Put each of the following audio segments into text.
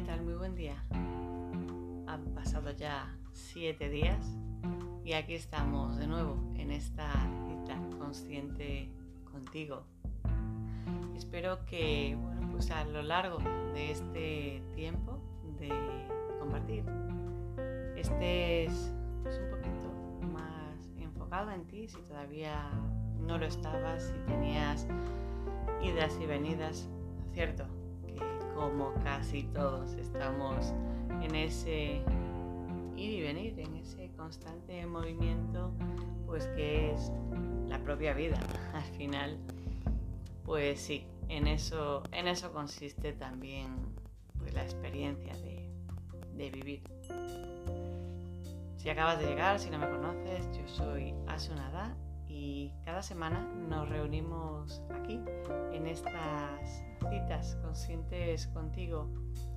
tal? Muy buen día. Han pasado ya siete días y aquí estamos de nuevo en esta cita consciente contigo. Espero que, bueno, pues a lo largo de este tiempo de compartir estés pues, un poquito más enfocado en ti si todavía no lo estabas, si tenías idas y venidas, ¿cierto? Como casi todos estamos en ese ir y venir, en ese constante movimiento, pues que es la propia vida. Al final, pues sí, en eso, en eso consiste también pues, la experiencia de, de vivir. Si acabas de llegar, si no me conoces, yo soy Asunada y cada semana nos reunimos aquí en estas conscientes contigo,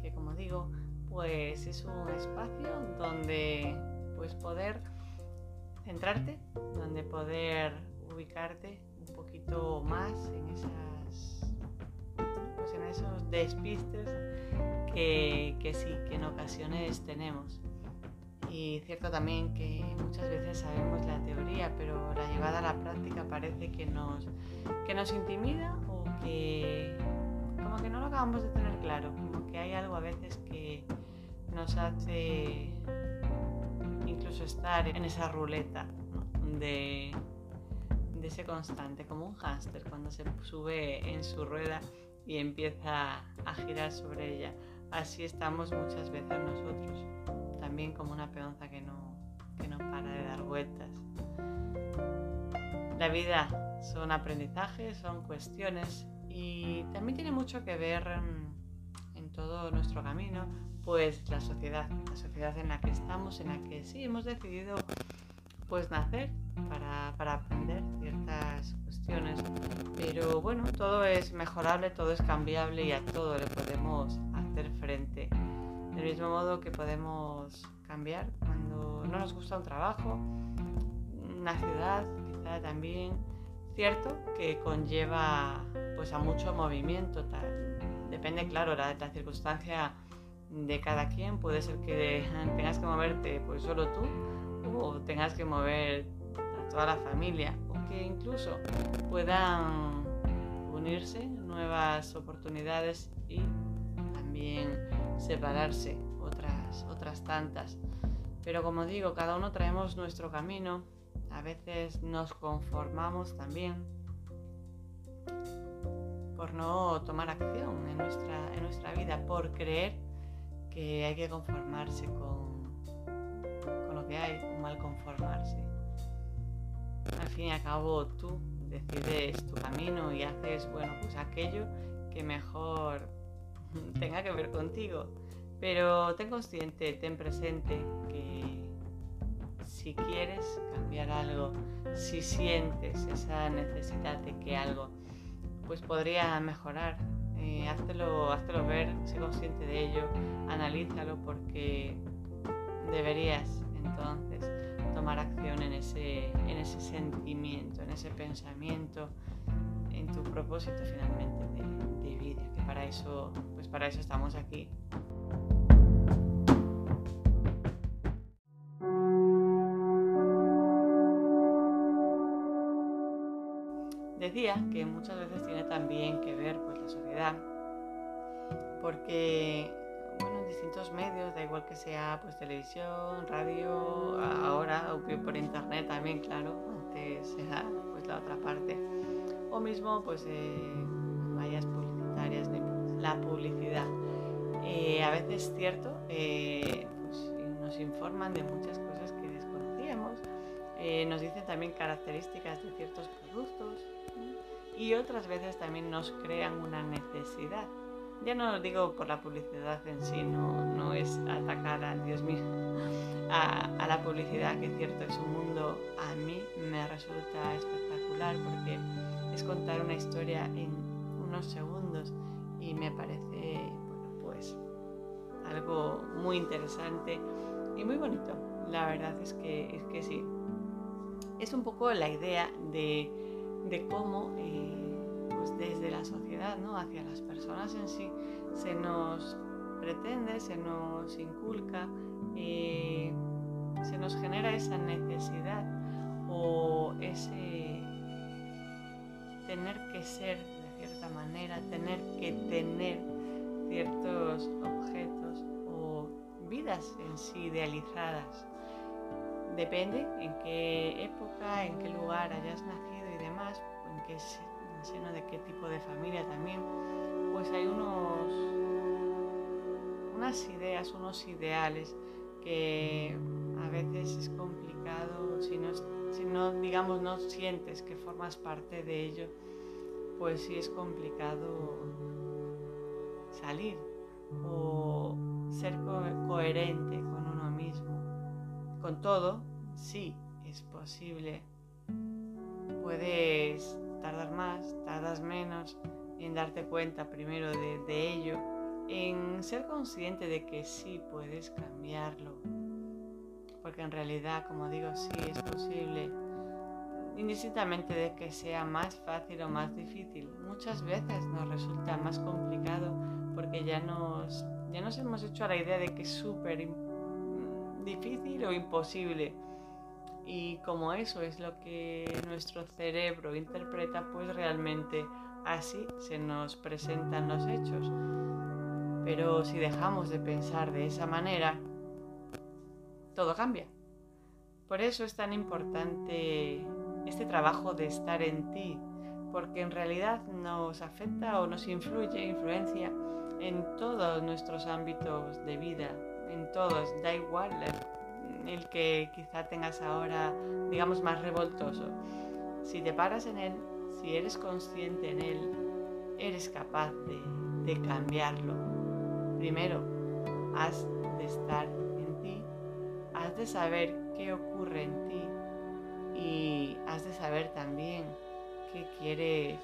que como digo, pues es un espacio donde pues poder centrarte, donde poder ubicarte un poquito más en esas pues en esos despistes que, que sí, que en ocasiones tenemos. Y cierto también que muchas veces sabemos la teoría, pero la llevada a la práctica parece que nos, que nos intimida o que como que no lo acabamos de tener claro, como que hay algo a veces que nos hace incluso estar en esa ruleta de, de ese constante, como un hámster cuando se sube en su rueda y empieza a girar sobre ella. Así estamos muchas veces nosotros también como una peonza que no, que no para de dar vueltas. La vida son aprendizajes, son cuestiones y también tiene mucho que ver en, todo nuestro camino, pues la sociedad, la sociedad en la que estamos, en la que sí hemos decidido pues nacer para, para, aprender ciertas cuestiones. Pero bueno, todo es mejorable, todo es cambiable y a todo le podemos hacer frente. Del mismo modo que podemos cambiar cuando no nos gusta un trabajo, una ciudad, quizá también, cierto que conlleva pues a mucho movimiento. Tal. Depende, claro, la, la circunstancia de cada quien. Puede ser que tengas que moverte pues solo tú o tengas que mover a toda la familia o que incluso puedan unirse nuevas oportunidades y también separarse otras, otras tantas. Pero como digo, cada uno traemos nuestro camino, a veces nos conformamos también por no tomar acción en nuestra, en nuestra vida, por creer que hay que conformarse con, con lo que hay, o mal conformarse. Al fin y al cabo tú decides tu camino y haces, bueno, pues aquello que mejor tenga que ver contigo. Pero ten consciente, ten presente que si quieres cambiar algo, si sientes esa necesidad de que algo pues podría mejorar, eh, háztelo, ver, sé consciente de ello, analízalo porque deberías entonces tomar acción en ese, en ese sentimiento, en ese pensamiento, en tu propósito finalmente de, de vida, que para eso, pues para eso estamos aquí. Que muchas veces tiene también que ver pues la sociedad, porque bueno, en distintos medios, da igual que sea pues televisión, radio, ahora o por internet también, claro, antes era pues la otra parte, o mismo pues eh, vallas publicitarias, la publicidad. Eh, a veces es cierto, eh, pues, nos informan de muchas cosas que desconocíamos, nos dicen también características de ciertos productos, y otras veces también nos crean una necesidad. Ya no lo digo por la publicidad en sí, no, no es atacar a Dios mío, a, la publicidad, que es cierto, es un mundo a mí me resulta espectacular porque es contar una historia en unos segundos y me parece, bueno, pues algo muy interesante y muy bonito. La verdad es que, es que sí. Es un poco la idea de de cómo eh, pues desde la sociedad ¿no? hacia las personas en sí se nos pretende, se nos inculca, eh, se nos genera esa necesidad o ese tener que ser de cierta manera, tener que tener ciertos objetos o vidas en sí idealizadas. Depende en qué época, en qué lugar hayas nacido en qué seno de qué tipo de familia también, pues hay unos unas ideas, unos ideales que a veces es complicado si no, si no digamos no sientes que formas parte de ello, pues sí es complicado salir o ser coherente con uno mismo. Con todo, sí es posible. Puedes tardar más, tardas menos en darte cuenta primero de, ello, en ser consciente de que sí puedes cambiarlo. Porque en realidad, como digo, sí es posible indistintamente de que sea más fácil o más difícil. Muchas veces nos resulta más complicado porque ya nos, ya nos hemos hecho a la idea de que es súper difícil o imposible. Y como eso es lo que nuestro cerebro interpreta, pues realmente así se nos presentan los hechos. Pero si dejamos de pensar de esa manera, todo cambia. Por eso es tan importante este trabajo de estar en ti, porque en realidad nos afecta o nos influye, influencia en todos nuestros ámbitos de vida, en todos, da igual el que quizá tengas ahora, digamos, más revoltoso. Si te paras en él, si eres consciente en él, eres capaz de, cambiarlo. Primero, has de estar en ti, has de saber qué ocurre en ti y has de saber también qué quieres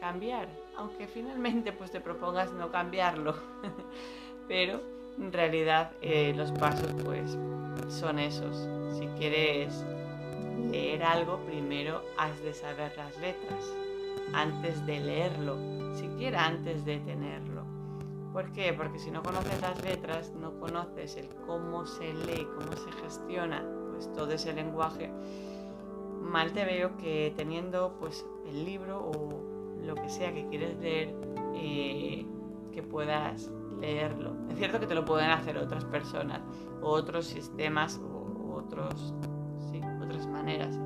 cambiar, aunque finalmente pues te propongas no cambiarlo, pero en realidad eh, los pasos pues son esos. Si quieres leer algo, primero has de saber las letras antes de leerlo, siquiera antes de tenerlo. ¿Por qué? Porque si no conoces las letras, no conoces el cómo se lee, cómo se gestiona pues todo ese lenguaje, mal te veo que teniendo pues el libro o lo que sea que quieres leer, eh, que puedas Es cierto que te lo pueden hacer otras personas, otros sistemas, o otros, sí, otras maneras.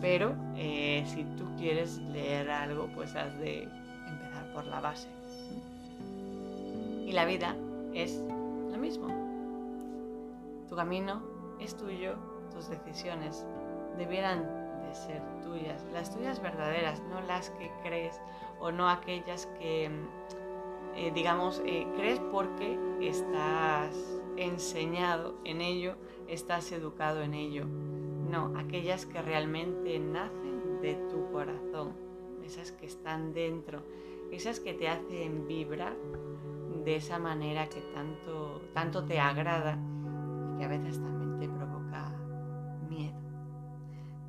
Pero eh, si tú quieres leer algo, pues has de empezar por la base. Y la vida es lo mismo. Tu camino es tuyo, tus decisiones debieran de ser tuyas, las tuyas verdaderas, no las que crees o no aquellas que eh, digamos, eh, crees porque estás enseñado en ello, estás educado en ello. No, aquellas que realmente nacen de tu corazón, esas que están dentro, esas que te hacen vibrar de esa manera que tanto, tanto te agrada y que a veces también te provoca miedo.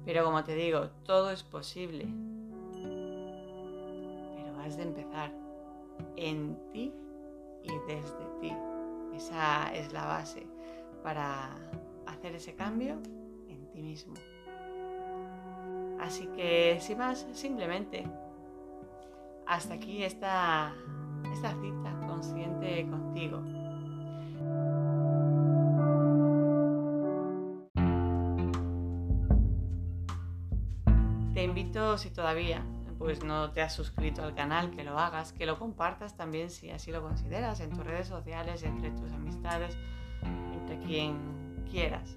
Pero como te digo, todo es posible. Pero has de empezar en ti y desde ti. Esa es la base para hacer ese cambio en ti mismo. Así que, sin más, simplemente, hasta aquí esta, esta cita consciente contigo. Te invito, si todavía pues no te has suscrito al canal, que lo hagas, que lo compartas también si así lo consideras en tus redes sociales, entre tus amistades, entre quien quieras.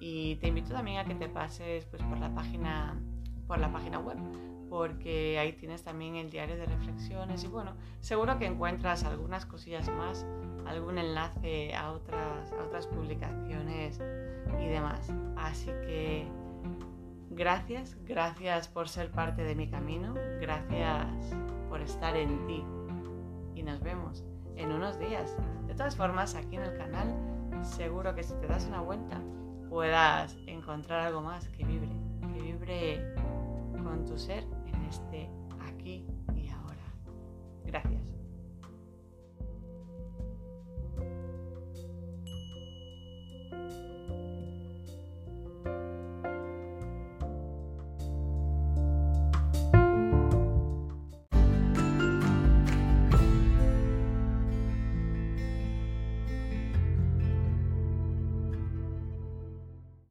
Y te invito también a que te pases pues, por, la página, por la página web, porque ahí tienes también el diario de reflexiones y bueno, seguro que encuentras algunas cosillas más, algún enlace a otras, a otras publicaciones y demás. Así que Gracias, gracias por ser parte de mi camino, gracias por estar en ti y nos vemos en unos días. De todas formas, aquí en el canal, seguro que si te das una vuelta puedas encontrar algo más que vibre, que vibre con tu ser en este